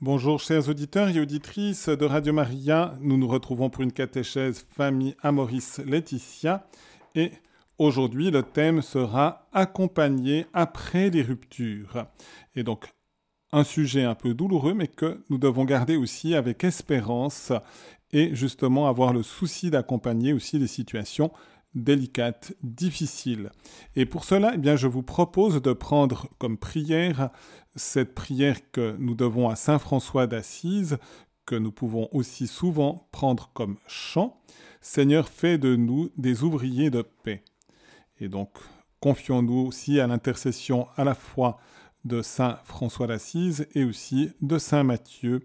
Bonjour chers auditeurs et auditrices de Radio Maria, nous nous retrouvons pour une catéchèse famille Amoris Laetitia et aujourd'hui le thème sera accompagner après les ruptures. Et donc un sujet un peu douloureux mais que nous devons garder aussi avec espérance et justement avoir le souci d'accompagner aussi les situations délicate, difficile. Et pour cela, eh bien, je vous propose de prendre comme prière cette prière que nous devons à Saint François d'Assise, que nous pouvons aussi souvent prendre comme chant. Seigneur, fais de nous des ouvriers de paix. Et donc, confions-nous aussi à l'intercession à la fois de Saint François d'Assise et aussi de Saint Matthieu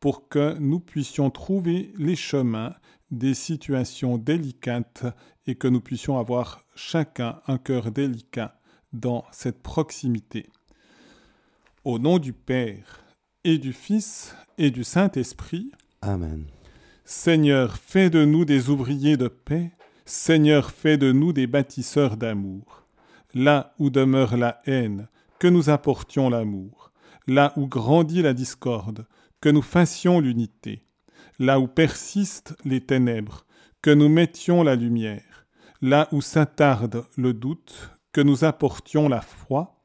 pour que nous puissions trouver les chemins des situations délicates et que nous puissions avoir chacun un cœur délicat dans cette proximité. Au nom du Père et du Fils et du Saint-Esprit. Amen. Seigneur, fais de nous des ouvriers de paix. Seigneur, fais de nous des bâtisseurs d'amour. Là où demeure la haine, que nous apportions l'amour. Là où grandit la discorde, que nous fassions l'unité là où persistent les ténèbres, que nous mettions la lumière, là où s'attarde le doute, que nous apportions la foi.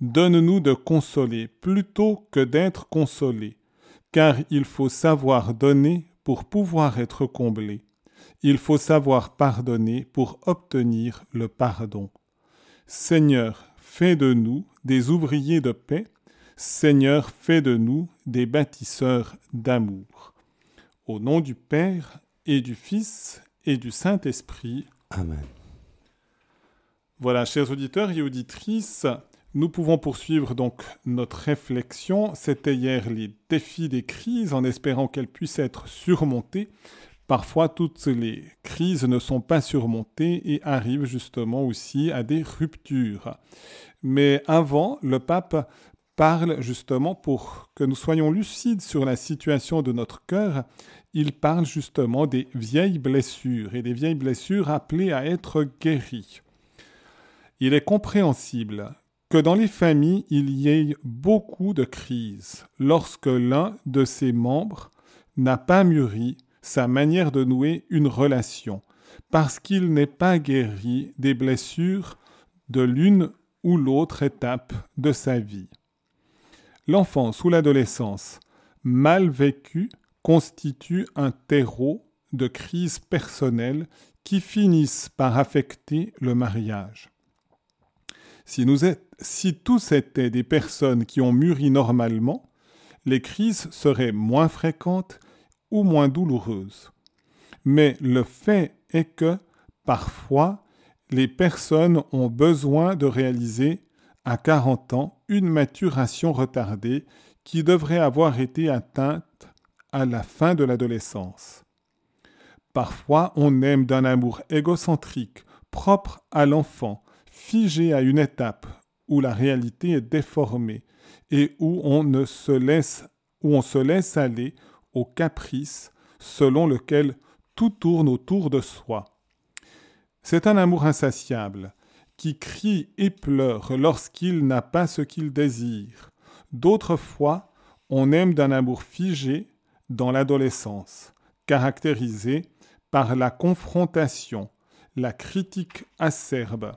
Donne-nous de consoler plutôt que d'être consolés, car il faut savoir donner pour pouvoir être comblé. Il faut savoir pardonner pour obtenir le pardon. Seigneur, fais de nous des ouvriers de paix. Seigneur, fais de nous des bâtisseurs d'amour. Au nom du Père et du Fils et du Saint-Esprit. Amen. Voilà, chers auditeurs et auditrices, nous pouvons poursuivre donc notre réflexion. C'était hier les défis des crises en espérant qu'elles puissent être surmontées. Parfois, toutes les crises ne sont pas surmontées et arrivent justement aussi à des ruptures. Mais avant, le pape parle justement pour que nous soyons lucides sur la situation de notre cœur. Il parle justement des vieilles blessures et des vieilles blessures appelées à être guéries. Il est compréhensible que dans les familles, il y ait beaucoup de crises lorsque l'un de ses membres n'a pas mûri sa manière de nouer une relation, parce qu'il n'est pas guéri des blessures de l'une ou l'autre étape de sa vie. L'enfance ou l'adolescence mal vécue constitue un terreau de crises personnelles qui finissent par affecter le mariage. Si, nous si tous étaient des personnes qui ont mûri normalement, les crises seraient moins fréquentes ou moins douloureuses. Mais le fait est que, parfois, les personnes ont besoin de réaliser à 40 ans une maturation retardée qui devrait avoir été atteinte à la fin de l'adolescence. Parfois, on aime d'un amour égocentrique, propre à l'enfant, figé à une étape où la réalité est déformée et où on, ne où on se laisse aller au caprice selon lequel tout tourne autour de soi. C'est un amour insatiable, qui crie et pleure lorsqu'il n'a pas ce qu'il désire. D'autres fois, on aime d'un amour figé dans l'adolescence, caractérisé par la confrontation, la critique acerbe,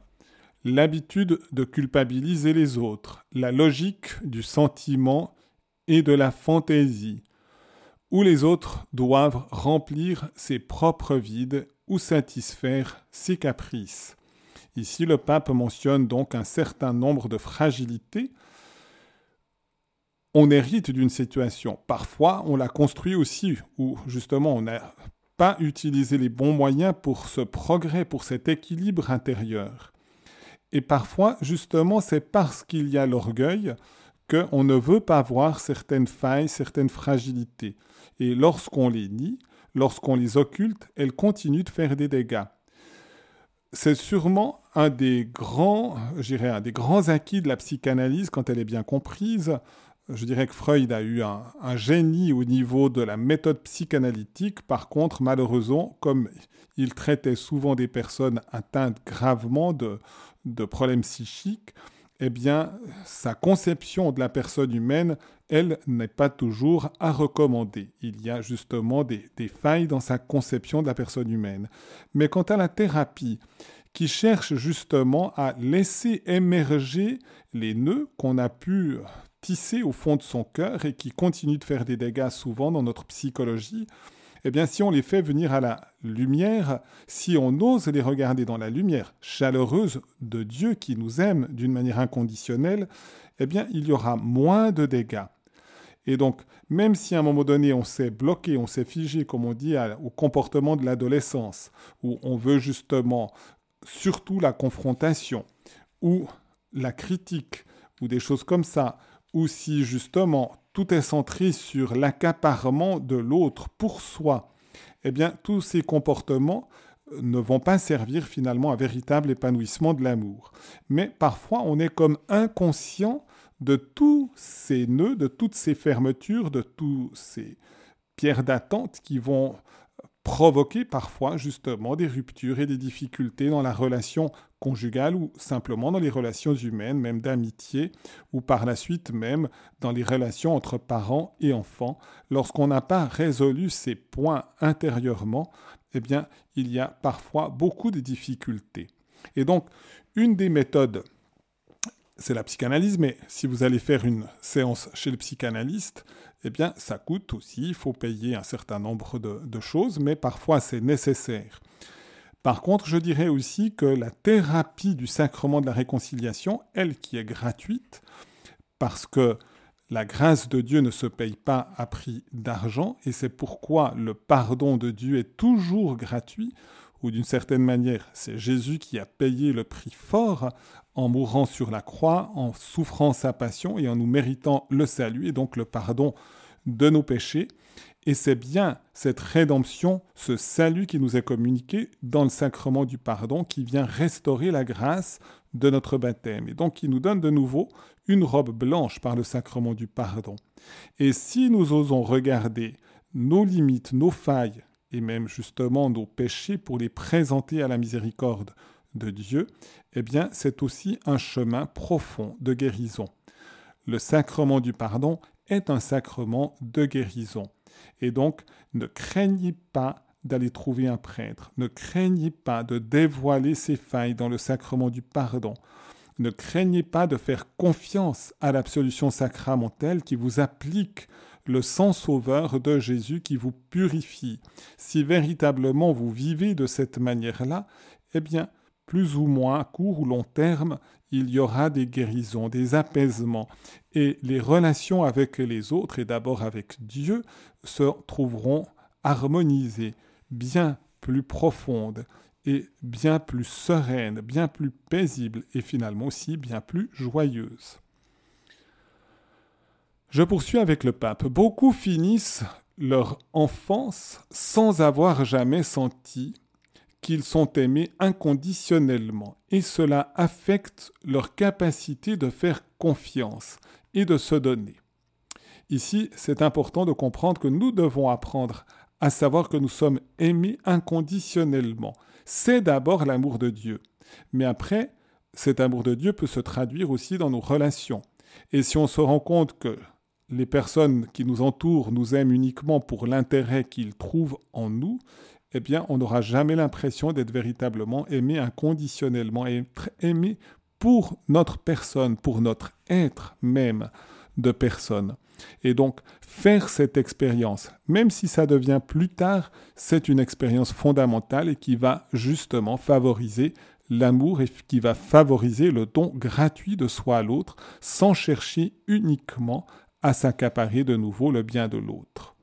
l'habitude de culpabiliser les autres, la logique du sentiment et de la fantaisie, où les autres doivent remplir ses propres vides ou satisfaire ses caprices. Ici, le pape mentionne donc un certain nombre de fragilités. On hérite d'une situation. Parfois, on la construit aussi, où justement on n'a pas utilisé les bons moyens pour ce progrès, pour cet équilibre intérieur. Et parfois, justement, c'est parce qu'il y a l'orgueil qu'on ne veut pas voir certaines failles, certaines fragilités. Et lorsqu'on les nie, lorsqu'on les occulte, elles continuent de faire des dégâts c'est sûrement un des grands, un des grands acquis de la psychanalyse quand elle est bien comprise. Je dirais que Freud a eu un, génie au niveau de la méthode psychanalytique. Par contre, malheureusement, comme il traitait souvent des personnes atteintes gravement de, de problèmes psychiques, eh bien, sa conception de la personne humaine elle n'est pas toujours à recommander. Il y a justement des, failles dans sa conception de la personne humaine. Mais quant à la thérapie, qui cherche justement à laisser émerger les nœuds qu'on a pu tisser au fond de son cœur et qui continuent de faire des dégâts souvent dans notre psychologie, eh bien, si on les fait venir à la lumière, si on ose les regarder dans la lumière chaleureuse de Dieu qui nous aime d'une manière inconditionnelle, eh bien, il y aura moins de dégâts. Et donc, même si à un moment donné on s'est bloqué, on s'est figé, comme on dit, au comportement de l'adolescence, où on veut justement surtout la confrontation, ou la critique, ou des choses comme ça, ou si justement tout est centré sur l'accaparement de l'autre pour soi, eh bien tous ces comportements euh, ne vont pas servir finalement à véritable épanouissement de l'amour. Mais parfois on est comme inconscient de tous ces nœuds, de toutes ces fermetures, de tous ces pierres d'attente qui vont provoquer parfois justement des ruptures et des difficultés dans la relation conjugale ou simplement dans les relations humaines, même d'amitié, ou par la suite même dans les relations entre parents et enfants. Lorsqu'on n'a pas résolu ces points intérieurement, eh bien, il y a parfois beaucoup de difficultés. Et donc, une des méthodes c'est la psychanalyse, mais si vous allez faire une séance chez le psychanalyste, eh bien, ça coûte aussi, il faut payer un certain nombre de, choses, mais parfois c'est nécessaire. Par contre, je dirais aussi que la thérapie du sacrement de la réconciliation, elle qui est gratuite, parce que la grâce de Dieu ne se paye pas à prix d'argent, et c'est pourquoi le pardon de Dieu est toujours gratuit, ou d'une certaine manière, c'est Jésus qui a payé le prix fort en mourant sur la croix, en souffrant sa passion et en nous méritant le salut et donc le pardon de nos péchés. Et c'est bien cette rédemption, ce salut qui nous est communiqué dans le sacrement du pardon qui vient restaurer la grâce de notre baptême et donc qui nous donne de nouveau une robe blanche par le sacrement du pardon. Et si nous osons regarder nos limites, nos failles et même justement nos péchés pour les présenter à la miséricorde de Dieu, eh bien c'est aussi un chemin profond de guérison. Le sacrement du pardon est un sacrement de guérison. Et donc, ne craignez pas d'aller trouver un prêtre, ne craignez pas de dévoiler ses failles dans le sacrement du pardon, ne craignez pas de faire confiance à l'absolution sacramentelle qui vous applique le sang sauveur de Jésus qui vous purifie. Si véritablement vous vivez de cette manière-là, eh bien, plus ou moins court ou long terme, il y aura des guérisons, des apaisements, et les relations avec les autres, et d'abord avec Dieu, se trouveront harmonisées, bien plus profondes, et bien plus sereines, bien plus paisibles, et finalement aussi bien plus joyeuses. Je poursuis avec le pape. Beaucoup finissent leur enfance sans avoir jamais senti qu'ils sont aimés inconditionnellement et cela affecte leur capacité de faire confiance et de se donner. Ici, c'est important de comprendre que nous devons apprendre à savoir que nous sommes aimés inconditionnellement. C'est d'abord l'amour de Dieu. Mais après, cet amour de Dieu peut se traduire aussi dans nos relations. Et si on se rend compte que les personnes qui nous entourent nous aiment uniquement pour l'intérêt qu'ils trouvent en nous, eh bien, on n'aura jamais l'impression d'être véritablement aimé inconditionnellement, être aimé pour notre personne, pour notre être même de personne. Et donc, faire cette expérience, même si ça devient plus tard, c'est une expérience fondamentale et qui va justement favoriser l'amour et qui va favoriser le don gratuit de soi à l'autre sans chercher uniquement à s'accaparer de nouveau le bien de l'autre.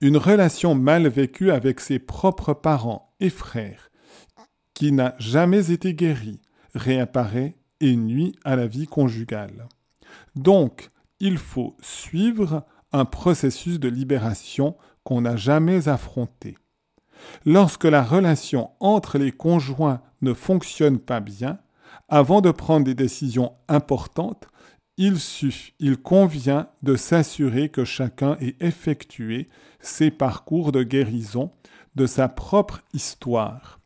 Une relation mal vécue avec ses propres parents et frères, qui n'a jamais été guérie, réapparaît et nuit à la vie conjugale. Donc, il faut suivre un processus de libération qu'on n'a jamais affronté. Lorsque la relation entre les conjoints ne fonctionne pas bien, avant de prendre des décisions importantes, il suffit, il convient de s'assurer que chacun ait effectué ses parcours de guérison de sa propre histoire.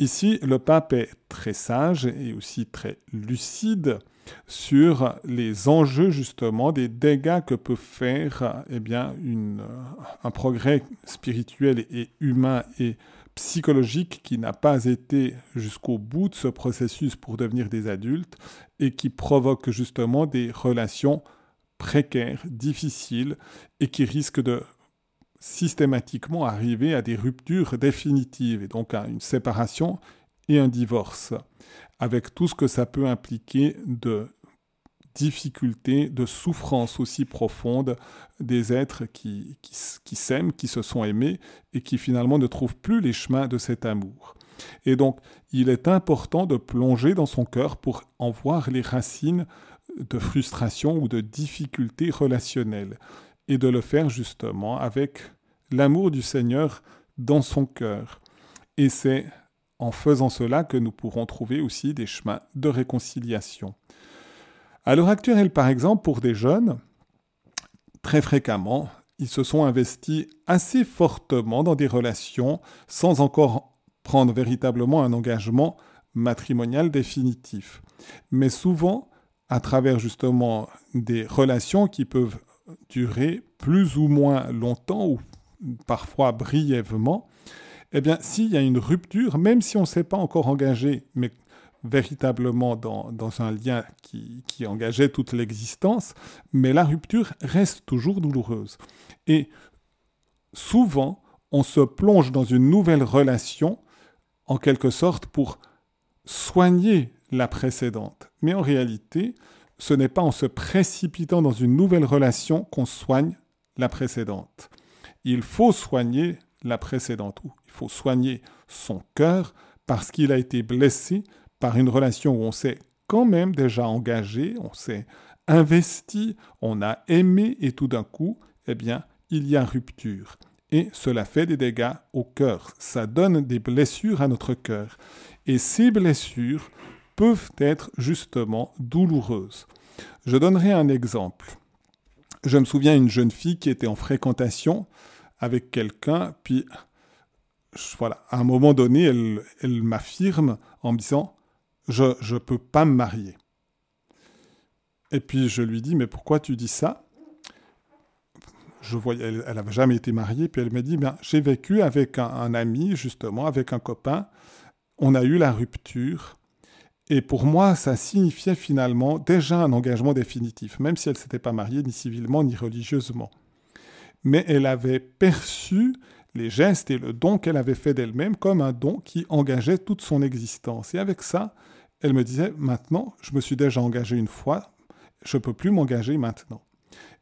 Ici, le pape est très sage et aussi très lucide sur les enjeux justement des dégâts que peut faire eh bien, une, un progrès spirituel et humain et psychologique qui n'a pas été jusqu'au bout de ce processus pour devenir des adultes et qui provoque justement des relations précaires, difficiles et qui risquent de systématiquement arriver à des ruptures définitives et donc à une séparation et un divorce, avec tout ce que ça peut impliquer de difficultés, de souffrances aussi profondes des êtres qui, qui, s'aiment, qui se sont aimés et qui finalement ne trouvent plus les chemins de cet amour. Et donc, il est important de plonger dans son cœur pour en voir les racines de frustration ou de difficultés relationnelles et de le faire justement avec l'amour du Seigneur dans son cœur. Et c'est en faisant cela que nous pourrons trouver aussi des chemins de réconciliation. À l'heure actuelle, par exemple, pour des jeunes, très fréquemment, ils se sont investis assez fortement dans des relations sans encore prendre véritablement un engagement matrimonial définitif. Mais souvent, à travers justement des relations qui peuvent durer plus ou moins longtemps ou parfois brièvement, eh bien, s'il y a une rupture, même si on ne s'est pas encore engagé, mais véritablement dans, un lien qui, qui engageait toute l'existence, mais la rupture reste toujours douloureuse. Et souvent, on se plonge dans une nouvelle relation, en quelque sorte, pour soigner la précédente. Mais en réalité, ce n'est pas en se précipitant dans une nouvelle relation qu'on soigne la précédente. Il faut soigner la précédente, il faut soigner son cœur parce qu'il a été blessé par une relation où on s'est quand même déjà engagé, on s'est investi, on a aimé et tout d'un coup, eh bien, il y a rupture. Et cela fait des dégâts au cœur, ça donne des blessures à notre cœur. Et ces blessures peuvent être justement douloureuses. Je donnerai un exemple. Je me souviens d'une jeune fille qui était en fréquentation avec quelqu'un, puis voilà, à un moment donné, elle, m'affirme en me disant Je ne peux pas me marier. Et puis je lui dis Mais pourquoi tu dis ça? Je voyais, Elle n'avait jamais été mariée, puis elle me dit Bien, J'ai vécu avec un, ami, justement, avec un copain. On a eu la rupture. Et pour moi, ça signifiait finalement déjà un engagement définitif, même si elle ne s'était pas mariée ni civilement ni religieusement mais elle avait perçu les gestes et le don qu'elle avait fait d'elle-même comme un don qui engageait toute son existence. Et avec ça, elle me disait, maintenant, je me suis déjà engagé une fois, je ne peux plus m'engager maintenant.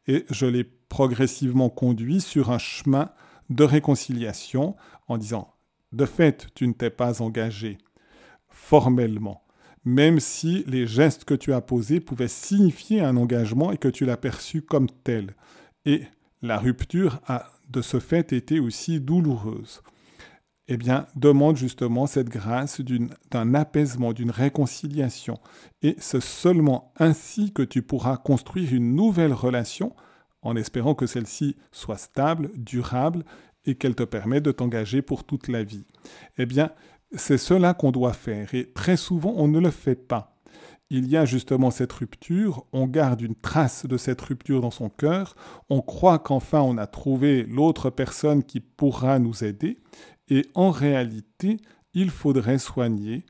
Et je l'ai progressivement conduit sur un chemin de réconciliation en disant, de fait, tu ne t'es pas engagé formellement, même si les gestes que tu as posés pouvaient signifier un engagement et que tu l'as perçu comme tel. Et la rupture a de ce fait été aussi douloureuse. Eh bien, demande justement cette grâce d'un apaisement, d'une réconciliation. Et c'est seulement ainsi que tu pourras construire une nouvelle relation en espérant que celle-ci soit stable, durable et qu'elle te permette de t'engager pour toute la vie. Eh bien, c'est cela qu'on doit faire et très souvent on ne le fait pas il y a justement cette rupture, on garde une trace de cette rupture dans son cœur, on croit qu'enfin on a trouvé l'autre personne qui pourra nous aider, et en réalité, il faudrait soigner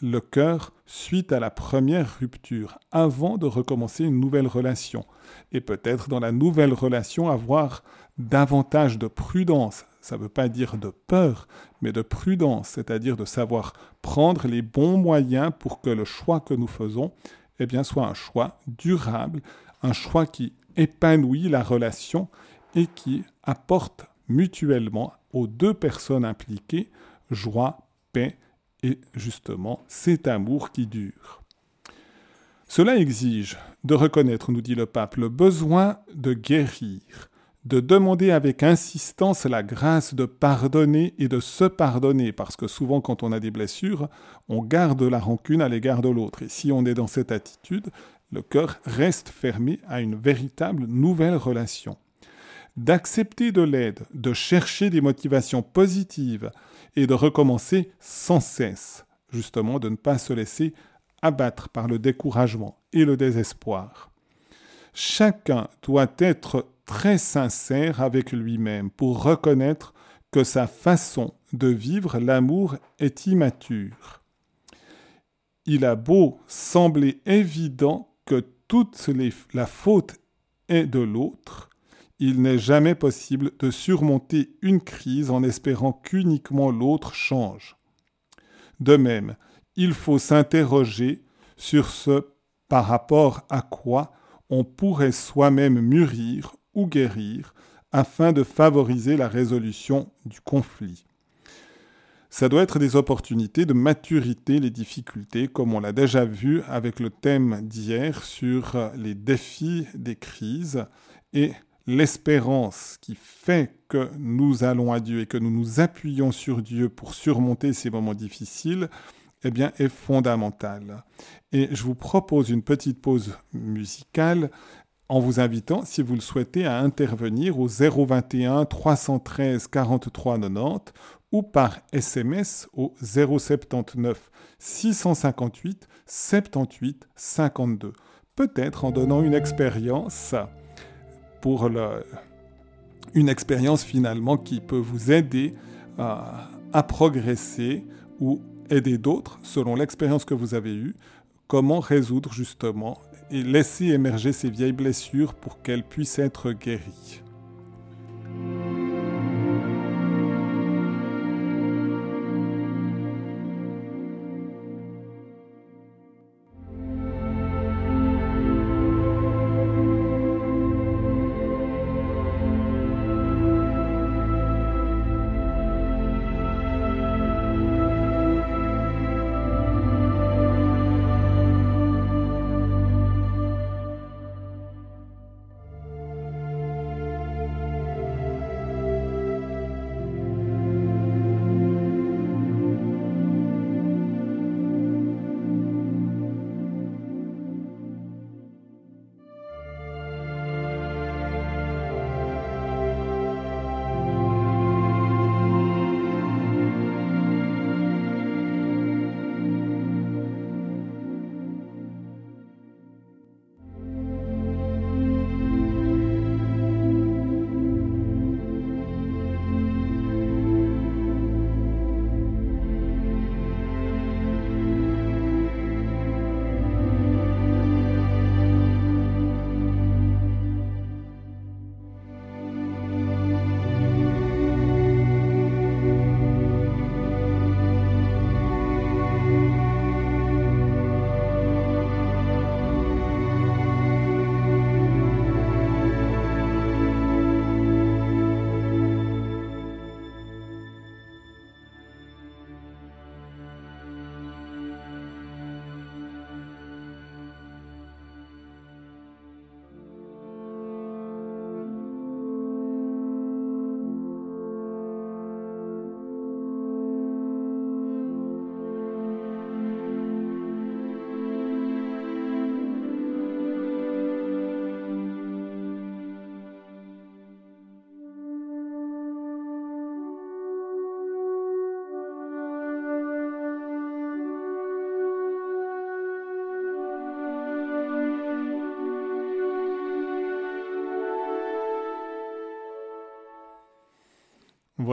le cœur suite à la première rupture, avant de recommencer une nouvelle relation. Et peut-être dans la nouvelle relation avoir davantage de prudence. Ça ne veut pas dire de peur, mais de prudence, c'est-à-dire de savoir prendre les bons moyens pour que le choix que nous faisons eh soit un choix durable, un choix qui épanouit la relation et qui apporte mutuellement aux deux personnes impliquées joie, paix et justement cet amour qui dure. Cela exige de reconnaître, nous dit le pape, le besoin de guérir, de demander avec insistance la grâce de pardonner et de se pardonner, parce que souvent quand on a des blessures, on garde la rancune à l'égard de l'autre. Et si on est dans cette attitude, le cœur reste fermé à une véritable nouvelle relation. D'accepter de l'aide, de chercher des motivations positives et de recommencer sans cesse, justement de ne pas se laisser abattre par le découragement et le désespoir. Chacun doit être très sincère avec lui-même pour reconnaître que sa façon de vivre l'amour est immature. Il a beau sembler évident que toute la faute est de l'autre, il n'est jamais possible de surmonter une crise en espérant qu'uniquement l'autre change. De même, il faut s'interroger sur ce par rapport à quoi on pourrait soi-même mûrir ou guérir afin de favoriser la résolution du conflit. Ça doit être des opportunités de maturité les difficultés, comme on l'a déjà vu avec le thème d'hier sur les défis des crises et l'espérance qui fait que nous allons à Dieu et que nous nous appuyons sur Dieu pour surmonter ces moments difficiles, eh bien, est fondamentale. Et je vous propose une petite pause musicale en vous invitant, si vous le souhaitez, à intervenir au 021 313 43 90 ou par SMS au 079 658 78 52. Peut-être en donnant une expérience pour une expérience finalement qui peut vous aider à progresser ou aider d'autres selon l'expérience que vous avez eue, comment résoudre justement et laisser émerger ces vieilles blessures pour qu'elles puissent être guéries.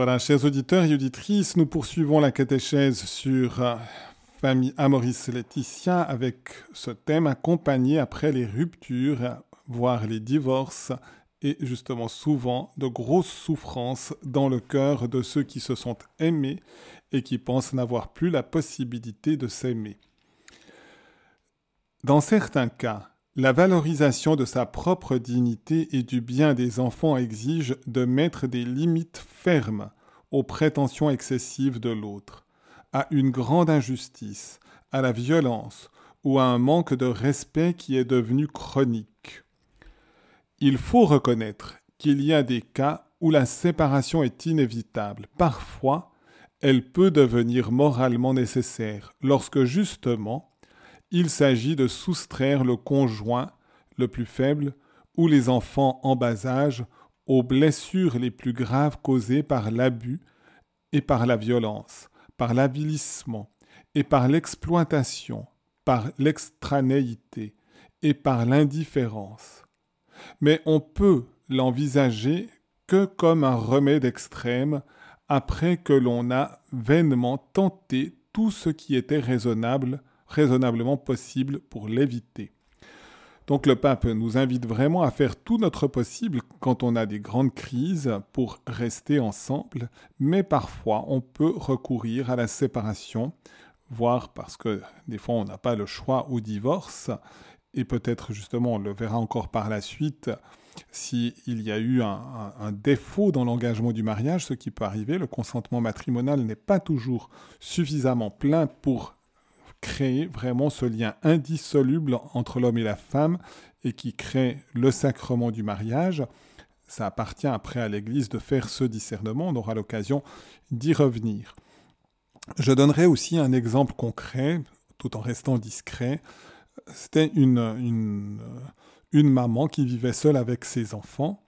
Voilà, chers auditeurs et auditrices, nous poursuivons la catéchèse sur euh, famille Amoris Laetitia avec ce thème accompagné après les ruptures, voire les divorces, et justement souvent de grosses souffrances dans le cœur de ceux qui se sont aimés et qui pensent n'avoir plus la possibilité de s'aimer. Dans certains cas, la valorisation de sa propre dignité et du bien des enfants exige de mettre des limites fermes aux prétentions excessives de l'autre, à une grande injustice, à la violence ou à un manque de respect qui est devenu chronique. Il faut reconnaître qu'il y a des cas où la séparation est inévitable. Parfois, elle peut devenir moralement nécessaire lorsque justement il s'agit de soustraire le conjoint le plus faible ou les enfants en bas âge aux blessures les plus graves causées par l'abus et par la violence, par l'avilissement et par l'exploitation, par l'extranéité et par l'indifférence. Mais on peut l'envisager que comme un remède extrême après que l'on a vainement tenté tout ce qui était raisonnable, raisonnablement possible pour l'éviter. Donc le pape nous invite vraiment à faire tout notre possible quand on a des grandes crises pour rester ensemble, mais parfois on peut recourir à la séparation, voire parce que des fois on n'a pas le choix au divorce, et peut-être justement on le verra encore par la suite, s'il y a eu un, un défaut dans l'engagement du mariage, ce qui peut arriver, le consentement matrimonial n'est pas toujours suffisamment plein pour créer vraiment ce lien indissoluble entre l'homme et la femme et qui crée le sacrement du mariage. Ça appartient après à l'Église de faire ce discernement, on aura l'occasion d'y revenir. Je donnerai aussi un exemple concret, tout en restant discret. C'était une, une, une maman qui vivait seule avec ses enfants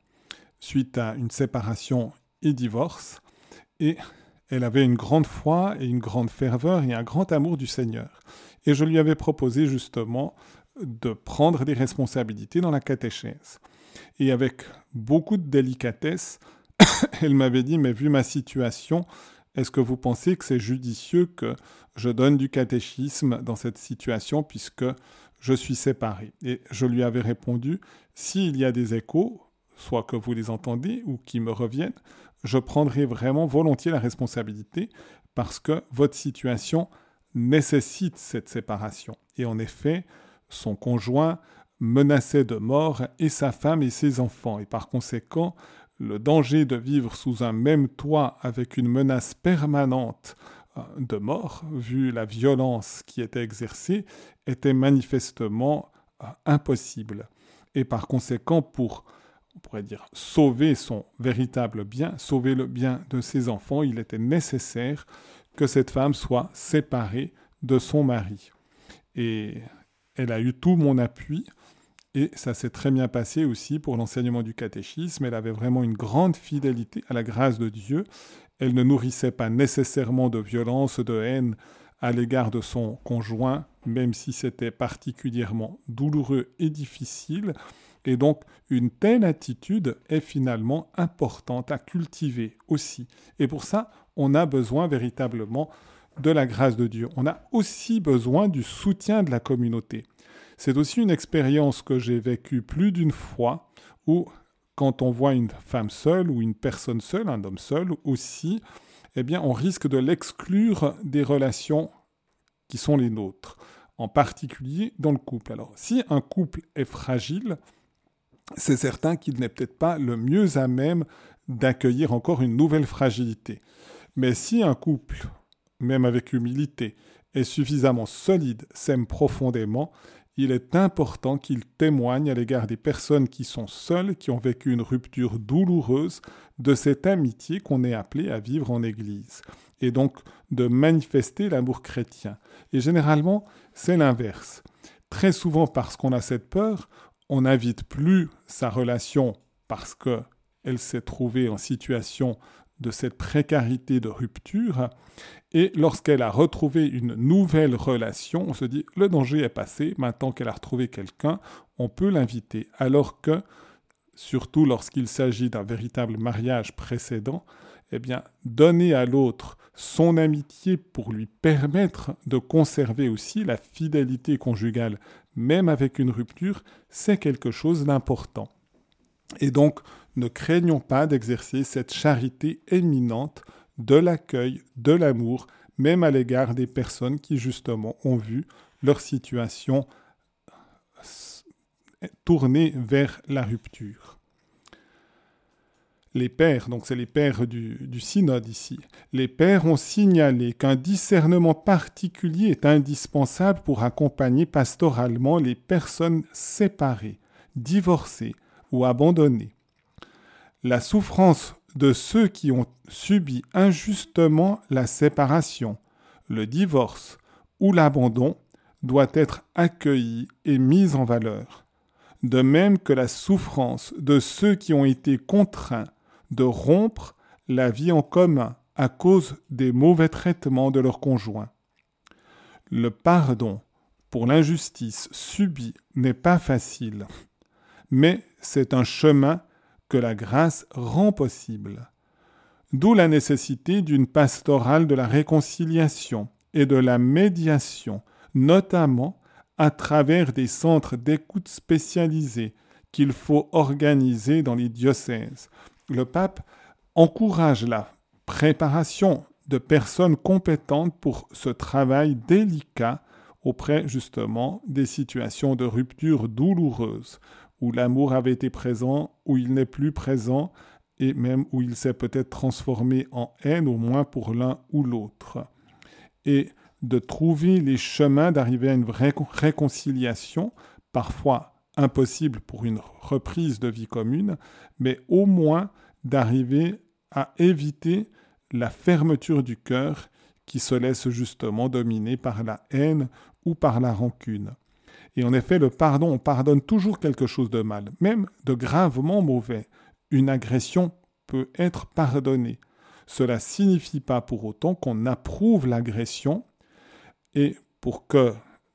suite à une séparation et divorce. Et elle avait une grande foi et une grande ferveur et un grand amour du Seigneur. Et je lui avais proposé justement de prendre des responsabilités dans la catéchèse. Et avec beaucoup de délicatesse, elle m'avait dit, mais vu ma situation, est-ce que vous pensez que c'est judicieux que je donne du catéchisme dans cette situation puisque je suis séparé? Et je lui avais répondu, s'il y a des échos, soit que vous les entendez ou qui me reviennent, je prendrai vraiment volontiers la responsabilité parce que votre situation nécessite cette séparation. Et en effet, son conjoint menaçait de mort et sa femme et ses enfants. Et par conséquent, le danger de vivre sous un même toit avec une menace permanente euh, de mort, vu la violence qui était exercée, était manifestement euh, impossible. Et par conséquent, pour on pourrait dire, sauver son véritable bien, sauver le bien de ses enfants, il était nécessaire que cette femme soit séparée de son mari. Et elle a eu tout mon appui, et ça s'est très bien passé aussi pour l'enseignement du catéchisme. Elle avait vraiment une grande fidélité à la grâce de Dieu. Elle ne nourrissait pas nécessairement de violence, de haine à l'égard de son conjoint, même si c'était particulièrement douloureux et difficile. Et donc, une telle attitude est finalement importante à cultiver aussi. Et pour ça, on a besoin véritablement de la grâce de Dieu. On a aussi besoin du soutien de la communauté. C'est aussi une expérience que j'ai vécue plus d'une fois où quand on voit une femme seule ou une personne seule, un homme seul aussi, eh bien on risque de l'exclure des relations qui sont les nôtres, en particulier dans le couple. Alors si un couple est fragile, c'est certain qu'il n'est peut-être pas le mieux à même d'accueillir encore une nouvelle fragilité. Mais si un couple, même avec humilité, est suffisamment solide, s'aime profondément, il est important qu'il témoigne à l'égard des personnes qui sont seules, qui ont vécu une rupture douloureuse, de cette amitié qu'on est appelé à vivre en Église, et donc de manifester l'amour chrétien. Et généralement, c'est l'inverse. Très souvent, parce qu'on a cette peur, on n'invite plus sa relation parce qu'elle s'est trouvée en situation de cette précarité de rupture. Et lorsqu'elle a retrouvé une nouvelle relation, on se dit le danger est passé, maintenant qu'elle a retrouvé quelqu'un, on peut l'inviter. Alors que, surtout lorsqu'il s'agit d'un véritable mariage précédent, eh bien, donner à l'autre son amitié pour lui permettre de conserver aussi la fidélité conjugale, même avec une rupture, c'est quelque chose d'important. Et donc, ne craignons pas d'exercer cette charité éminente de l'accueil, de l'amour, même à l'égard des personnes qui justement ont vu leur situation tourner vers la rupture les pères, donc c'est les pères du, du, synode ici, les pères ont signalé qu'un discernement particulier est indispensable pour accompagner pastoralement les personnes séparées, divorcées ou abandonnées. La souffrance de ceux qui ont subi injustement la séparation, le divorce ou l'abandon doit être accueillie et mise en valeur, de même que la souffrance de ceux qui ont été contraints de rompre la vie en commun à cause des mauvais traitements de leurs conjoints. Le pardon pour l'injustice subie n'est pas facile, mais c'est un chemin que la grâce rend possible. D'où la nécessité d'une pastorale de la réconciliation et de la médiation, notamment à travers des centres d'écoute spécialisés qu'il faut organiser dans les diocèses. Le pape encourage la préparation de personnes compétentes pour ce travail délicat auprès justement des situations de rupture douloureuses, où l'amour avait été présent, où il n'est plus présent, et même où il s'est peut-être transformé en haine, au moins pour l'un ou l'autre. Et de trouver les chemins d'arriver à une vraie réconciliation, parfois impossible pour une reprise de vie commune, mais au moins d'arriver à éviter la fermeture du cœur qui se laisse justement dominer par la haine ou par la rancune. Et en effet, le pardon, on pardonne toujours quelque chose de mal, même de gravement mauvais. Une agression peut être pardonnée. Cela signifie pas pour autant qu'on approuve l'agression, et pour que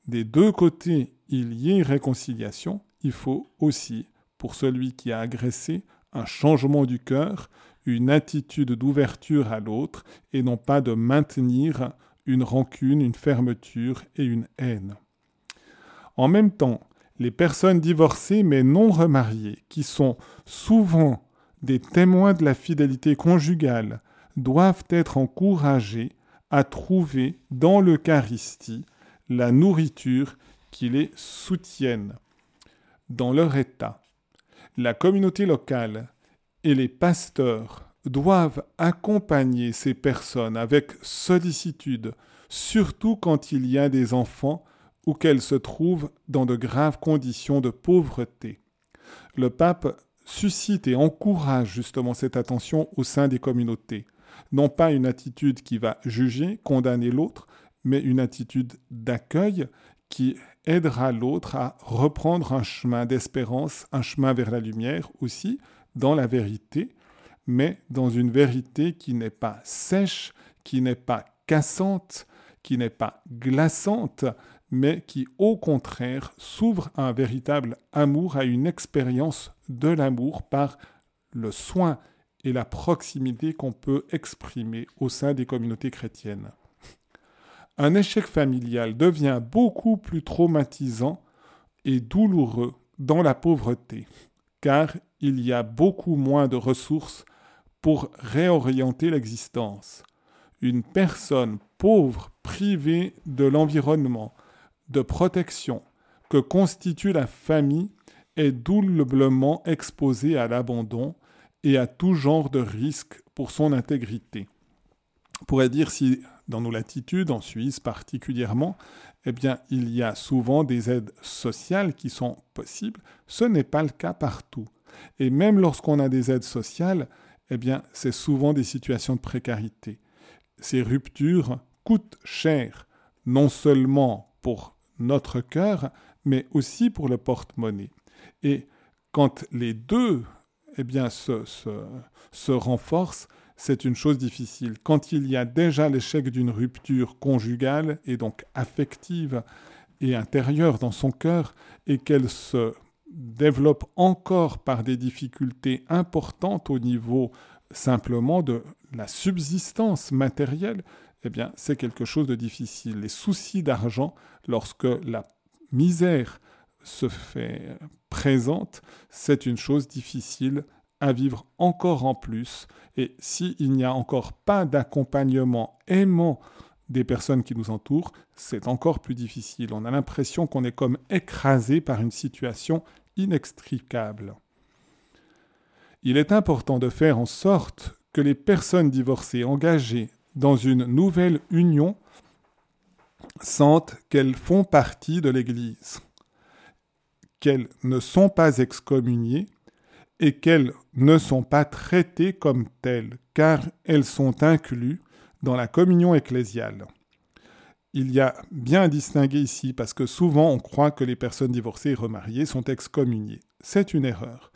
des deux côtés il y ait réconciliation, il faut aussi, pour celui qui a agressé, un changement du cœur, une attitude d'ouverture à l'autre, et non pas de maintenir une rancune, une fermeture et une haine. En même temps, les personnes divorcées mais non remariées, qui sont souvent des témoins de la fidélité conjugale, doivent être encouragées à trouver dans l'Eucharistie la nourriture qui les soutienne dans leur état. La communauté locale et les pasteurs doivent accompagner ces personnes avec sollicitude, surtout quand il y a des enfants ou qu'elles se trouvent dans de graves conditions de pauvreté. Le pape suscite et encourage justement cette attention au sein des communautés. Non pas une attitude qui va juger, condamner l'autre, mais une attitude d'accueil qui aidera l'autre à reprendre un chemin d'espérance, un chemin vers la lumière aussi, dans la vérité, mais dans une vérité qui n'est pas sèche, qui n'est pas cassante, qui n'est pas glaçante, mais qui au contraire s'ouvre à un véritable amour, à une expérience de l'amour par le soin et la proximité qu'on peut exprimer au sein des communautés chrétiennes. Un échec familial devient beaucoup plus traumatisant et douloureux dans la pauvreté, car il y a beaucoup moins de ressources pour réorienter l'existence. Une personne pauvre, privée de l'environnement, de protection que constitue la famille, est doublement exposée à l'abandon et à tout genre de risques pour son intégrité. On pourrait dire si dans nos latitudes, en Suisse particulièrement, eh bien, il y a souvent des aides sociales qui sont possibles. Ce n'est pas le cas partout. Et même lorsqu'on a des aides sociales, eh bien, c'est souvent des situations de précarité. Ces ruptures coûtent cher, non seulement pour notre cœur, mais aussi pour le porte-monnaie. Et quand les deux eh bien, se, se renforcent, c'est une chose difficile. Quand il y a déjà l'échec d'une rupture conjugale et donc affective et intérieure dans son cœur, et qu'elle se développe encore par des difficultés importantes au niveau simplement de la subsistance matérielle, eh bien, c'est quelque chose de difficile. Les soucis d'argent, lorsque la misère se fait présente, c'est une chose difficile à vivre encore en plus. Et s'il n'y a encore pas d'accompagnement aimant des personnes qui nous entourent, c'est encore plus difficile. On a l'impression qu'on est comme écrasé par une situation inextricable. Il est important de faire en sorte que les personnes divorcées engagées dans une nouvelle union sentent qu'elles font partie de l'Église, qu'elles ne sont pas excommuniées et qu'elles ne sont pas traitées comme telles, car elles sont incluses dans la communion ecclésiale il y a bien à distinguer ici parce que souvent on croit que les personnes divorcées et remariées sont excommuniées. C'est une erreur.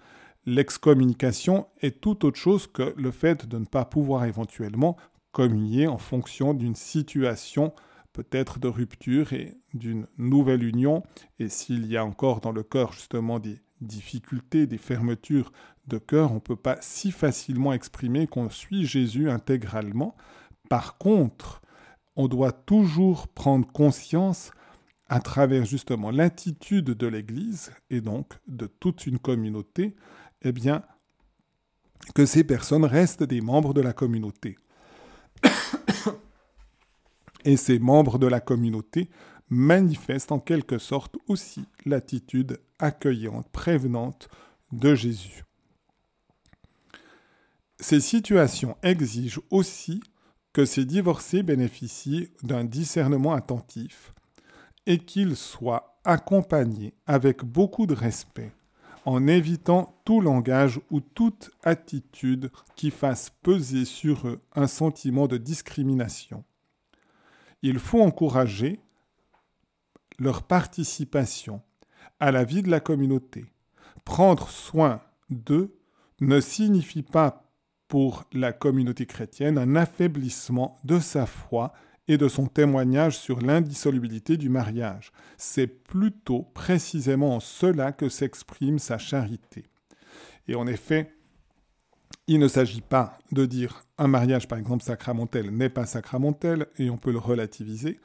L'excommunication est tout autre chose que le fait de ne pas pouvoir éventuellement communier en fonction d'une situation peut-être de rupture et d'une nouvelle union. Et s'il y a encore dans le cœur justement des difficultés, des fermetures de cœur, on ne peut pas si facilement exprimer qu'on suit Jésus intégralement. Par contre, on doit toujours prendre conscience à travers justement l'attitude de l'Église et donc de toute une communauté, eh bien, que ces personnes restent des membres de la communauté. et ces membres de la communauté manifestent en quelque sorte aussi l'attitude accueillante, prévenante de Jésus. Ces situations exigent aussi que ces divorcés bénéficient d'un discernement attentif et qu'ils soient accompagnés avec beaucoup de respect en évitant tout langage ou toute attitude qui fasse peser sur eux un sentiment de discrimination. Il faut encourager leur participation à la vie de la communauté. Prendre soin d'eux ne signifie pas pour la communauté chrétienne un affaiblissement de sa foi et de son témoignage sur l'indissolubilité du mariage. C'est plutôt précisément en cela que s'exprime sa charité. Et en effet, il ne s'agit pas de dire un mariage, par exemple, sacramentel n'est pas sacramentel, et on peut le relativiser.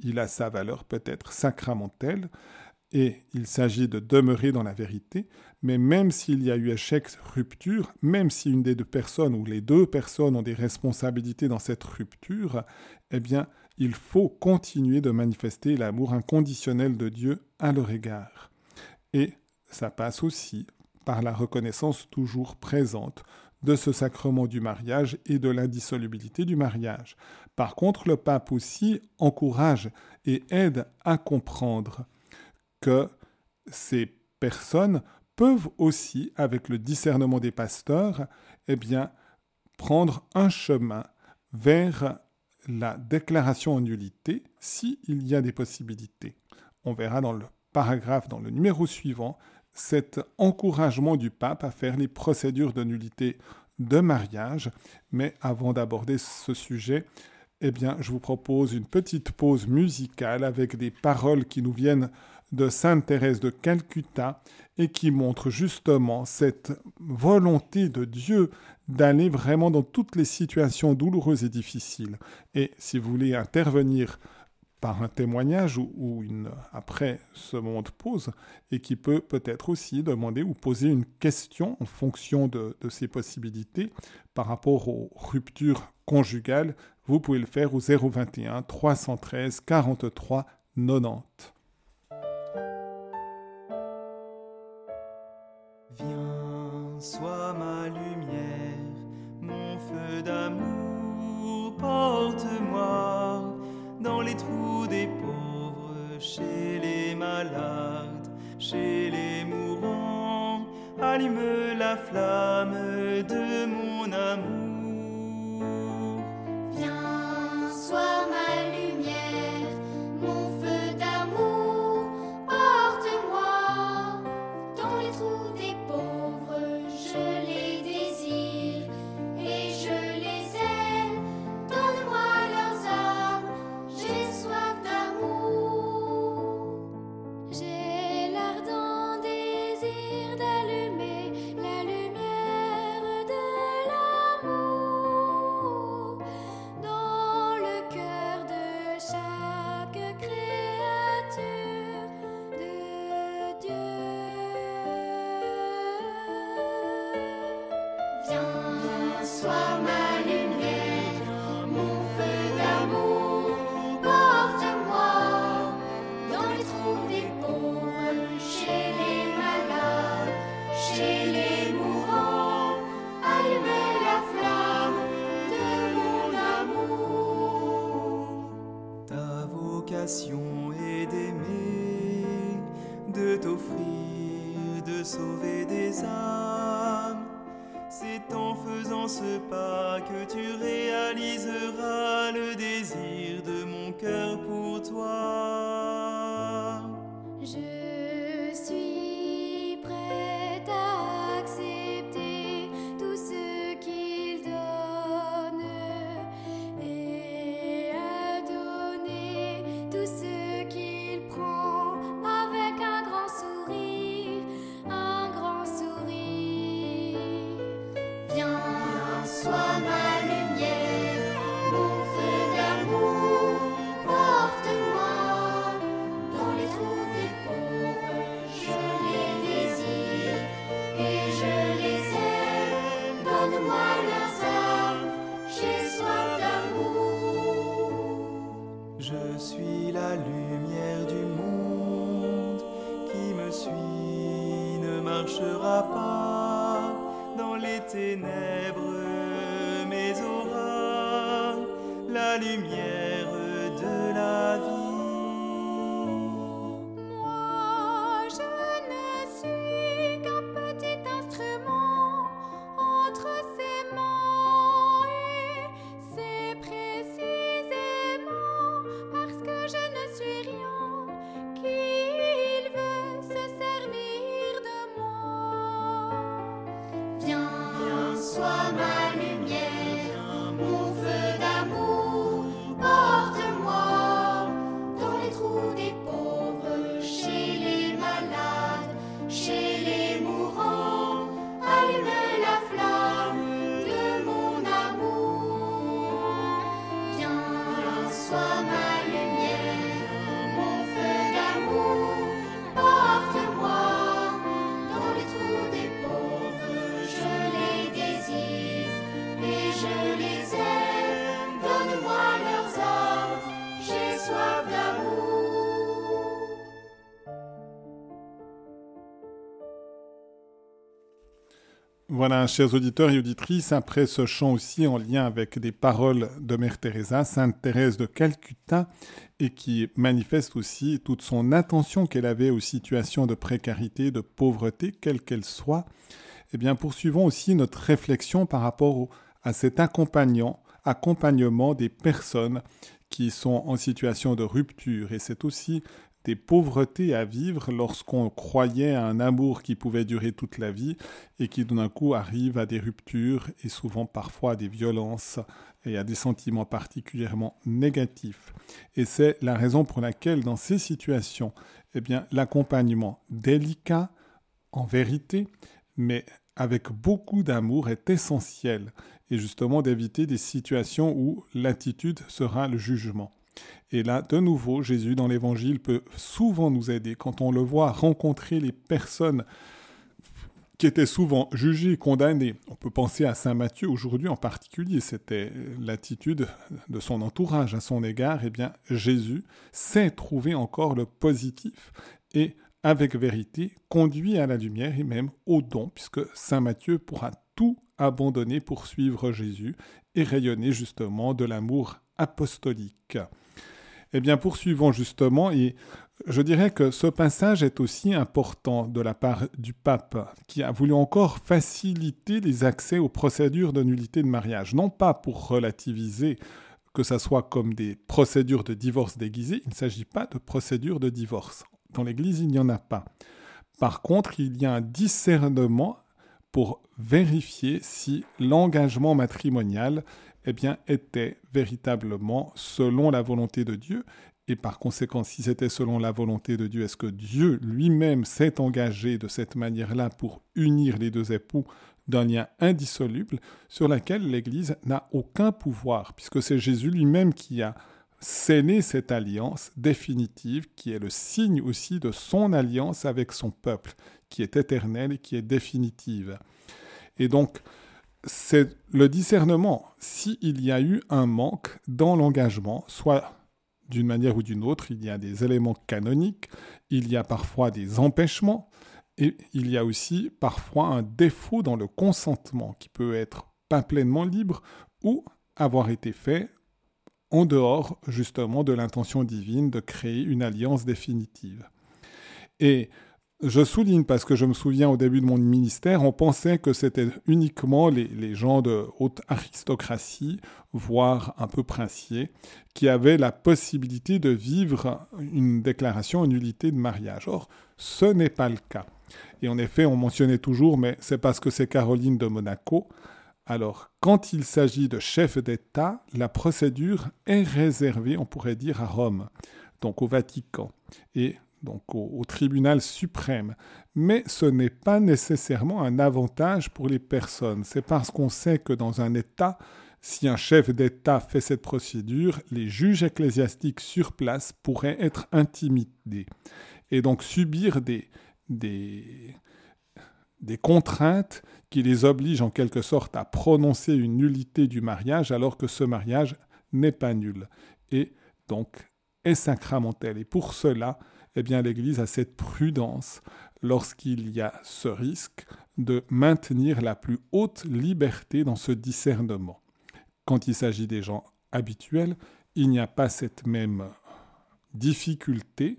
Il a sa valeur peut-être sacramentelle, et il s'agit de demeurer dans la vérité, mais même s'il y a eu échec, rupture, même si une des deux personnes ou les deux personnes ont des responsabilités dans cette rupture, eh bien, il faut continuer de manifester l'amour inconditionnel de Dieu à leur égard. Et ça passe aussi par la reconnaissance toujours présente de ce sacrement du mariage et de l'indissolubilité du mariage. Par contre, le pape aussi encourage et aide à comprendre que ces personnes peuvent aussi, avec le discernement des pasteurs, eh bien, prendre un chemin vers la déclaration en nullité s'il y a des possibilités. On verra dans le paragraphe, dans le numéro suivant, cet encouragement du pape à faire les procédures de nullité de mariage. Mais avant d'aborder ce sujet, eh bien, je vous propose une petite pause musicale avec des paroles qui nous viennent de Sainte Thérèse de Calcutta et qui montre justement cette volonté de Dieu d'aller vraiment dans toutes les situations douloureuses et difficiles. Et si vous voulez intervenir par un témoignage ou, une, après ce moment de pause, et qui peut peut-être aussi demander ou poser une question en fonction de, de ses possibilités par rapport aux ruptures conjugales, vous pouvez le faire au 021 313 43 90. Viens, sois ma lumière, mon feu d'amour, porte-moi dans les trous des pauvres, chez les malades, chez les mourants, allume la flamme de mon amour. et Voilà, chers auditeurs et auditrices, après ce chant aussi en lien avec des paroles de Mère Teresa, Sainte Thérèse de Calcutta, et qui manifeste aussi toute son attention qu'elle avait aux situations de précarité, de pauvreté, quelles qu'elles soient, eh bien, poursuivons aussi notre réflexion par rapport à cet accompagnant, accompagnement des personnes qui sont en situation de rupture. Et c'est aussi des pauvretés à vivre lorsqu'on croyait à un amour qui pouvait durer toute la vie et qui d'un coup arrive à des ruptures et souvent parfois à des violences et à des sentiments particulièrement négatifs. Et c'est la raison pour laquelle dans ces situations, eh bien, l'accompagnement délicat, en vérité, mais avec beaucoup d'amour est essentiel et justement d'éviter des situations où l'attitude sera le jugement. Et là, de nouveau, Jésus dans l'Évangile peut souvent nous aider quand on le voit rencontrer les personnes qui étaient souvent jugées, condamnées. On peut penser à Saint Matthieu aujourd'hui en particulier, c'était l'attitude de son entourage à son égard. Eh bien, Jésus sait trouver encore le positif et avec vérité, conduit à la lumière et même au don, puisque Saint Matthieu pourra tout abandonner pour suivre Jésus et rayonner justement de l'amour apostolique. Eh bien, poursuivons justement, et je dirais que ce passage est aussi important de la part du pape, qui a voulu encore faciliter les accès aux procédures de nullité de mariage, non pas pour relativiser que ça soit comme des procédures de divorce déguisées, il ne s'agit pas de procédures de divorce. Dans l'Église, il n'y en a pas. Par contre, il y a un discernement pour vérifier si l'engagement matrimonial eh bien, était véritablement selon la volonté de Dieu. Et par conséquent, si c'était selon la volonté de Dieu, est-ce que Dieu lui-même s'est engagé de cette manière-là pour unir les deux époux d'un lien indissoluble sur laquelle l'Église n'a aucun pouvoir, puisque c'est Jésus lui-même qui a scellé cette alliance définitive, qui est le signe aussi de son alliance avec son peuple, qui est éternelle et qui est définitive. Et donc, c'est le discernement. S'il y a eu un manque dans l'engagement, soit d'une manière ou d'une autre, il y a des éléments canoniques, il y a parfois des empêchements, et il y a aussi parfois un défaut dans le consentement qui peut être pas pleinement libre ou avoir été fait en dehors justement de l'intention divine de créer une alliance définitive. Et je souligne parce que je me souviens au début de mon ministère, on pensait que c'était uniquement les, gens de haute aristocratie, voire un peu princiers, qui avaient la possibilité de vivre une déclaration en nullité de mariage. Or, ce n'est pas le cas. Et en effet, on mentionnait toujours, mais c'est parce que c'est Caroline de Monaco. Alors, quand il s'agit de chef d'État, la procédure est réservée, on pourrait dire, à Rome, donc au Vatican. Et donc au, tribunal suprême. Mais ce n'est pas nécessairement un avantage pour les personnes. C'est parce qu'on sait que dans un État, si un chef d'État fait cette procédure, les juges ecclésiastiques sur place pourraient être intimidés et donc subir des, des contraintes qui les obligent en quelque sorte à prononcer une nullité du mariage alors que ce mariage n'est pas nul et donc est sacramentel. Et pour cela, eh bien, l'Église a cette prudence lorsqu'il y a ce risque de maintenir la plus haute liberté dans ce discernement. Quand il s'agit des gens habituels, il n'y a pas cette même difficulté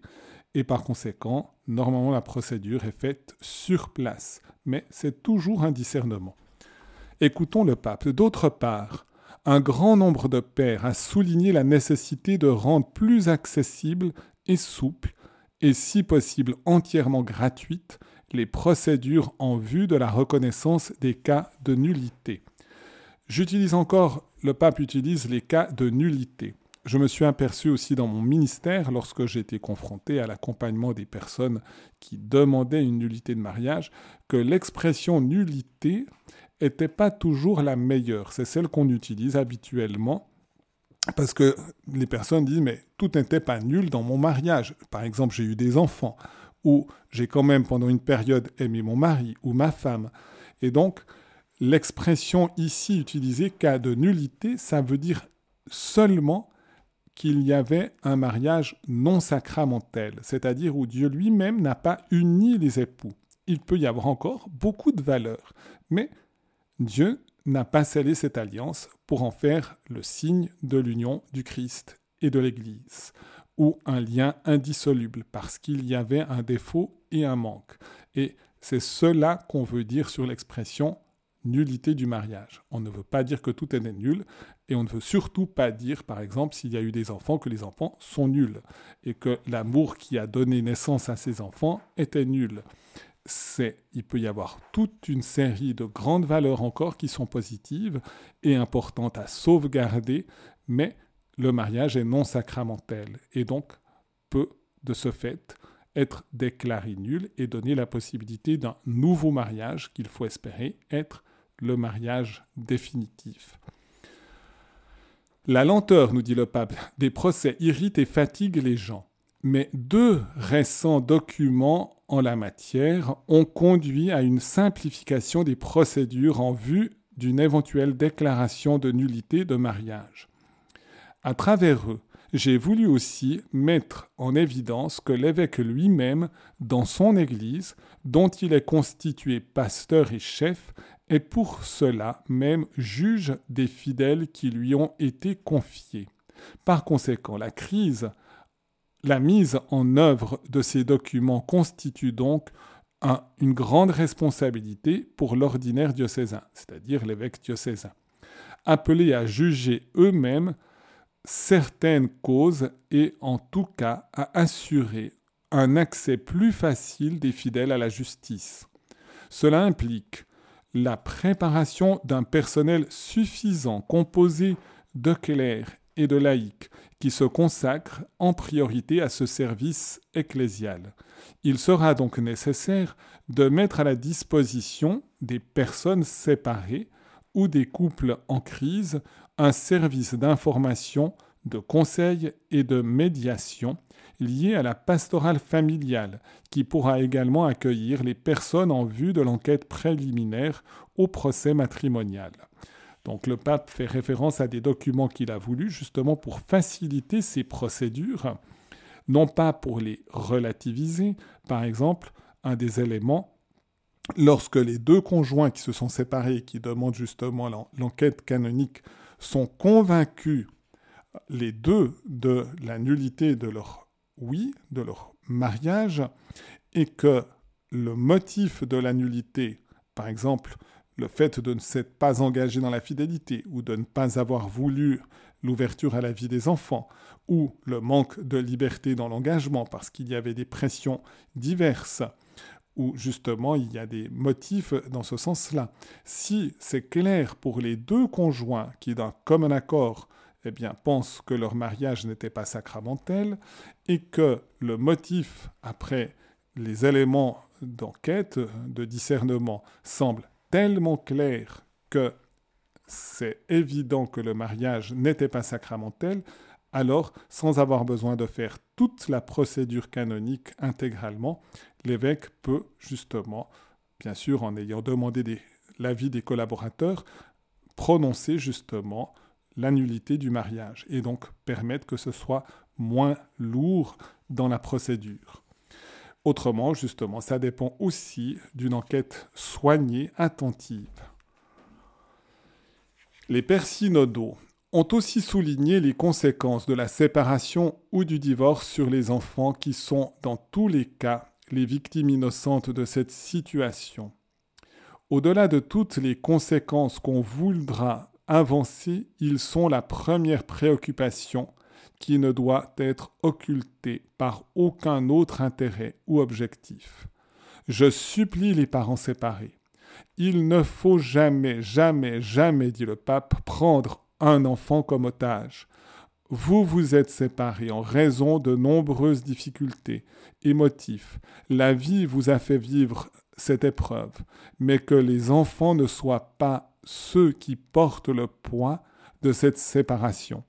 et par conséquent, normalement la procédure est faite sur place, mais c'est toujours un discernement. Écoutons le pape. D'autre part, un grand nombre de pères a souligné la nécessité de rendre plus accessible et souple, et si possible entièrement gratuite, les procédures en vue de la reconnaissance des cas de nullité. J'utilise encore, le pape utilise les cas de nullité. Je me suis aperçu aussi dans mon ministère, lorsque j'ai été confronté à l'accompagnement des personnes qui demandaient une nullité de mariage, que l'expression nullité n'était pas toujours la meilleure. C'est celle qu'on utilise habituellement parce que les personnes disent mais tout n'était pas nul dans mon mariage. Par exemple, j'ai eu des enfants ou j'ai quand même pendant une période aimé mon mari ou ma femme. Et donc, l'expression ici utilisée cas de nullité, ça veut dire seulement qu'il y avait un mariage non sacramentel, c'est-à-dire où Dieu lui-même n'a pas uni les époux. Il peut y avoir encore beaucoup de valeurs, mais Dieu n'a pas scellé cette alliance pour en faire le signe de l'union du Christ et de l'Église, ou un lien indissoluble, parce qu'il y avait un défaut et un manque. Et c'est cela qu'on veut dire sur l'expression nullité du mariage. On ne veut pas dire que tout est nul, et on ne veut surtout pas dire, par exemple, s'il y a eu des enfants, que les enfants sont nuls, et que l'amour qui a donné naissance à ces enfants était nul c'est, il peut y avoir toute une série de grandes valeurs encore qui sont positives et importantes à sauvegarder, mais le mariage est non sacramentel et donc peut, de ce fait, être déclaré nul et donner la possibilité d'un nouveau mariage qu'il faut espérer être le mariage définitif. La lenteur, nous dit le pape, des procès irrite et fatigue les gens mais deux récents documents en la matière ont conduit à une simplification des procédures en vue d'une éventuelle déclaration de nullité de mariage. À travers eux, j'ai voulu aussi mettre en évidence que l'évêque lui-même, dans son Église, dont il est constitué pasteur et chef, est pour cela même juge des fidèles qui lui ont été confiés. Par conséquent, la crise la mise en œuvre de ces documents constitue donc une grande responsabilité pour l'ordinaire diocésain, c'est-à-dire l'évêque diocésain, appelé à juger eux-mêmes certaines causes et en tout cas à assurer un accès plus facile des fidèles à la justice. Cela implique la préparation d'un personnel suffisant composé de clercs et de laïcs qui se consacrent en priorité à ce service ecclésial. Il sera donc nécessaire de mettre à la disposition des personnes séparées ou des couples en crise un service d'information, de conseil et de médiation lié à la pastorale familiale, qui pourra également accueillir les personnes en vue de l'enquête préliminaire au procès matrimonial. Donc le pape fait référence à des documents qu'il a voulu justement pour faciliter ces procédures, non pas pour les relativiser. Par exemple, un des éléments, lorsque les deux conjoints qui se sont séparés et qui demandent justement l'enquête canonique sont convaincus, les deux, de la nullité de leur oui, de leur mariage, et que le motif de la nullité, par exemple, le fait de ne s'être pas engagé dans la fidélité ou de ne pas avoir voulu l'ouverture à la vie des enfants ou le manque de liberté dans l'engagement parce qu'il y avait des pressions diverses ou justement il y a des motifs dans ce sens-là. Si c'est clair pour les deux conjoints qui d'un commun accord eh bien, pensent que leur mariage n'était pas sacramentel et que le motif après les éléments d'enquête, de discernement, semble tellement clair que c'est évident que le mariage n'était pas sacramentel, alors, sans avoir besoin de faire toute la procédure canonique intégralement, l'évêque peut justement, bien sûr en ayant demandé l'avis des collaborateurs, prononcer justement la nullité du mariage et donc permettre que ce soit moins lourd dans la procédure. Autrement, justement, ça dépend aussi d'une enquête soignée, attentive. Les pères ont aussi souligné les conséquences de la séparation ou du divorce sur les enfants qui sont, dans tous les cas, les victimes innocentes de cette situation. Au-delà de toutes les conséquences qu'on voudra avancer, ils sont la première préoccupation qui ne doit être occultée par aucun autre intérêt ou objectif. Je supplie les parents séparés. Il ne faut jamais, jamais, jamais, dit le pape, prendre un enfant comme otage. Vous vous êtes séparés en raison de nombreuses difficultés émotives. La vie vous a fait vivre cette épreuve, mais que les enfants ne soient pas ceux qui portent le poids de cette séparation,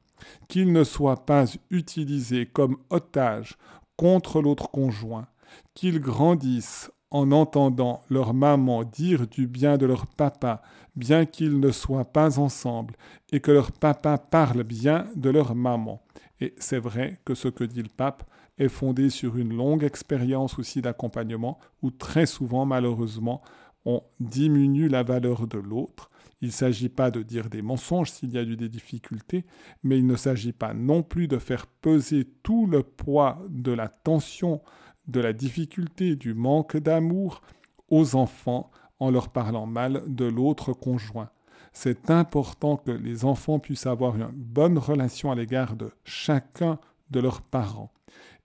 qu'ils ne soient pas utilisés comme otages contre l'autre conjoint, qu'ils grandissent en entendant leur maman dire du bien de leur papa, bien qu'ils ne soient pas ensemble, et que leur papa parle bien de leur maman. Et c'est vrai que ce que dit le pape est fondé sur une longue expérience aussi d'accompagnement, où très souvent, malheureusement, on diminue la valeur de l'autre. Il ne s'agit pas de dire des mensonges s'il y a eu des difficultés, mais il ne s'agit pas non plus de faire peser tout le poids de la tension de la difficulté du manque d'amour aux enfants en leur parlant mal de l'autre conjoint. C'est important que les enfants puissent avoir une bonne relation à l'égard de chacun de leurs parents.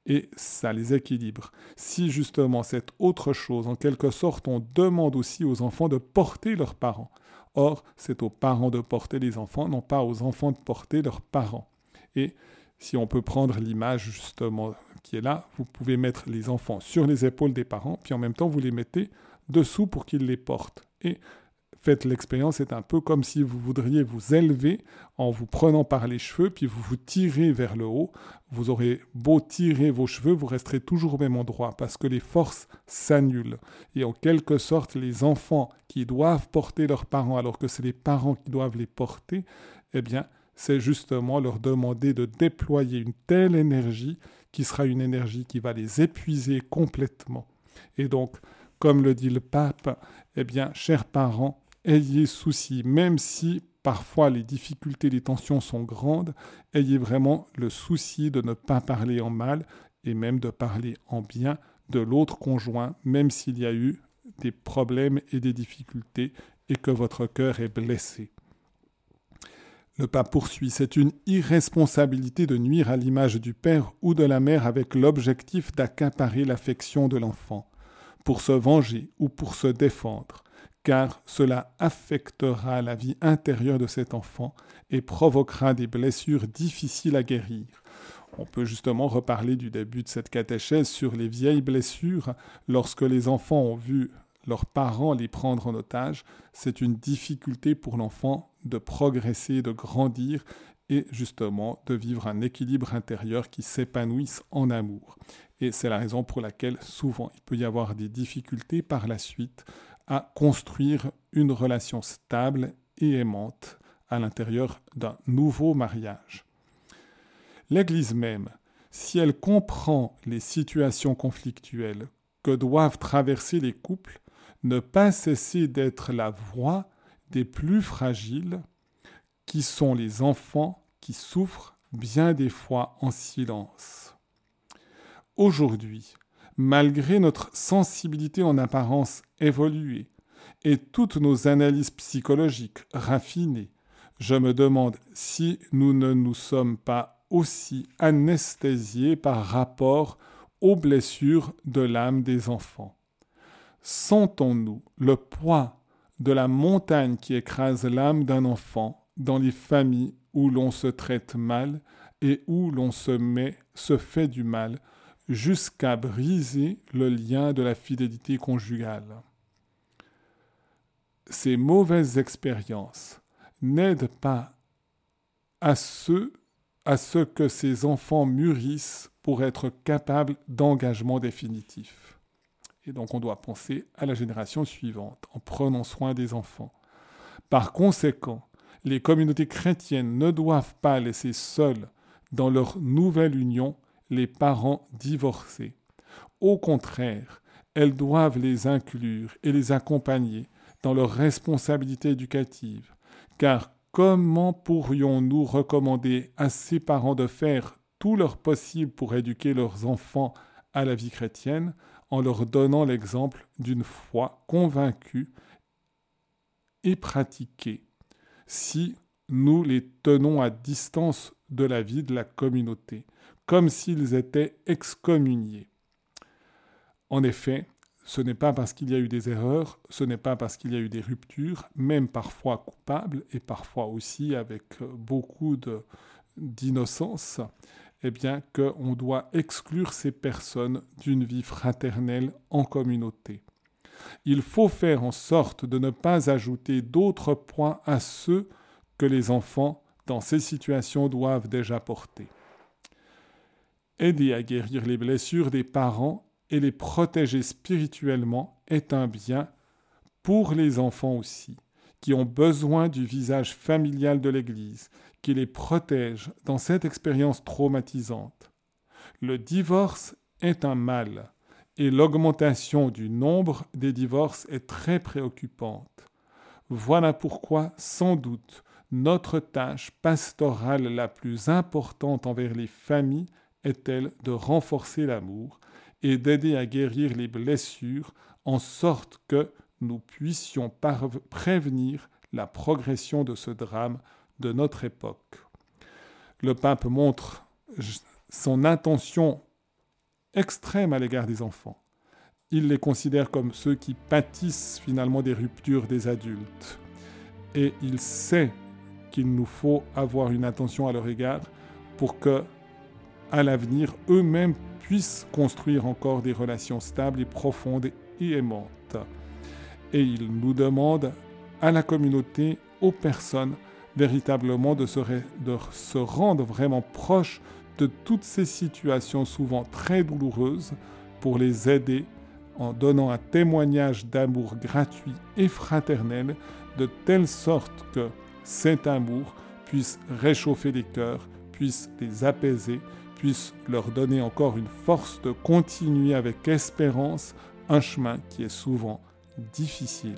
Et ça les équilibre. Si justement cette autre chose, en quelque sorte, on demande aussi aux enfants de porter leurs parents. Or, c'est aux parents de porter les enfants, non pas aux enfants de porter leurs parents. Et si on peut prendre l'image justement qui est là, vous pouvez mettre les enfants sur les épaules des parents, puis en même temps vous les mettez dessous pour qu'ils les portent. Faites l'expérience, c'est un peu comme si vous voudriez vous élever en vous prenant par les cheveux, puis vous vous tirez vers le haut. Vous aurez beau tirer vos cheveux, vous resterez toujours au même endroit parce que les forces s'annulent. Et en quelque sorte, les enfants qui doivent porter leurs parents alors que c'est les parents qui doivent les porter, eh bien, c'est justement leur demander de déployer une telle énergie qui sera une énergie qui va les épuiser complètement. Et donc, comme le dit le pape, eh bien, chers parents, ayez souci, même si parfois les difficultés, les tensions sont grandes, ayez vraiment le souci de ne pas parler en mal et même de parler en bien de l'autre conjoint, même s'il y a eu des problèmes et des difficultés et que votre cœur est blessé. Le pape poursuit, c'est une irresponsabilité de nuire à l'image du père ou de la mère avec l'objectif d'accaparer l'affection de l'enfant, pour se venger ou pour se défendre, car cela affectera la vie intérieure de cet enfant et provoquera des blessures difficiles à guérir. On peut justement reparler du début de cette catéchèse sur les vieilles blessures lorsque les enfants ont vu leurs parents les prendre en otage, c'est une difficulté pour l'enfant de progresser, de grandir et justement de vivre un équilibre intérieur qui s'épanouisse en amour. Et c'est la raison pour laquelle souvent il peut y avoir des difficultés par la suite à construire une relation stable et aimante à l'intérieur d'un nouveau mariage. L'Église même, si elle comprend les situations conflictuelles que doivent traverser les couples, ne pas cesser d'être la voix des plus fragiles, qui sont les enfants qui souffrent bien des fois en silence. Aujourd'hui, malgré notre sensibilité en apparence évoluée et toutes nos analyses psychologiques raffinées, je me demande si nous ne nous sommes pas aussi anesthésiés par rapport aux blessures de l'âme des enfants. Sentons-nous le poids de la montagne qui écrase l'âme d'un enfant dans les familles où l'on se traite mal et où l'on se met, se fait du mal, jusqu'à briser le lien de la fidélité conjugale. Ces mauvaises expériences n'aident pas à ce, à ce que ces enfants mûrissent pour être capables d'engagement définitif. Et donc on doit penser à la génération suivante en prenant soin des enfants. Par conséquent, les communautés chrétiennes ne doivent pas laisser seuls dans leur nouvelle union les parents divorcés. Au contraire, elles doivent les inclure et les accompagner dans leurs responsabilités éducatives, car comment pourrions-nous recommander à ces parents de faire tout leur possible pour éduquer leurs enfants à la vie chrétienne en leur donnant l'exemple d'une foi convaincue et pratiquée, si nous les tenons à distance de la vie de la communauté, comme s'ils étaient excommuniés. En effet, ce n'est pas parce qu'il y a eu des erreurs, ce n'est pas parce qu'il y a eu des ruptures, même parfois coupables et parfois aussi avec beaucoup d'innocence, eh bien qu'on doit exclure ces personnes d'une vie fraternelle en communauté. Il faut faire en sorte de ne pas ajouter d'autres points à ceux que les enfants dans ces situations doivent déjà porter. Aider à guérir les blessures des parents et les protéger spirituellement est un bien pour les enfants aussi, qui ont besoin du visage familial de l'Église, qui les protège dans cette expérience traumatisante. Le divorce est un mal, et l'augmentation du nombre des divorces est très préoccupante. Voilà pourquoi, sans doute, notre tâche pastorale la plus importante envers les familles est-elle de renforcer l'amour et d'aider à guérir les blessures en sorte que nous puissions prévenir la progression de ce drame de notre époque? Le pape montre son intention extrême à l'égard des enfants. Il les considère comme ceux qui pâtissent finalement des ruptures des adultes. Et il sait qu'il nous faut avoir une attention à leur égard pour que, à l'avenir, eux-mêmes puissent construire encore des relations stables et profondes et aimantes. Et il nous demande à la communauté, aux personnes, véritablement de se, de se rendre vraiment proche de toutes ces situations souvent très douloureuses pour les aider en donnant un témoignage d'amour gratuit et fraternel de telle sorte que cet amour puisse réchauffer les cœurs, puisse les apaiser, puisse leur donner encore une force de continuer avec espérance un chemin qui est souvent difficile.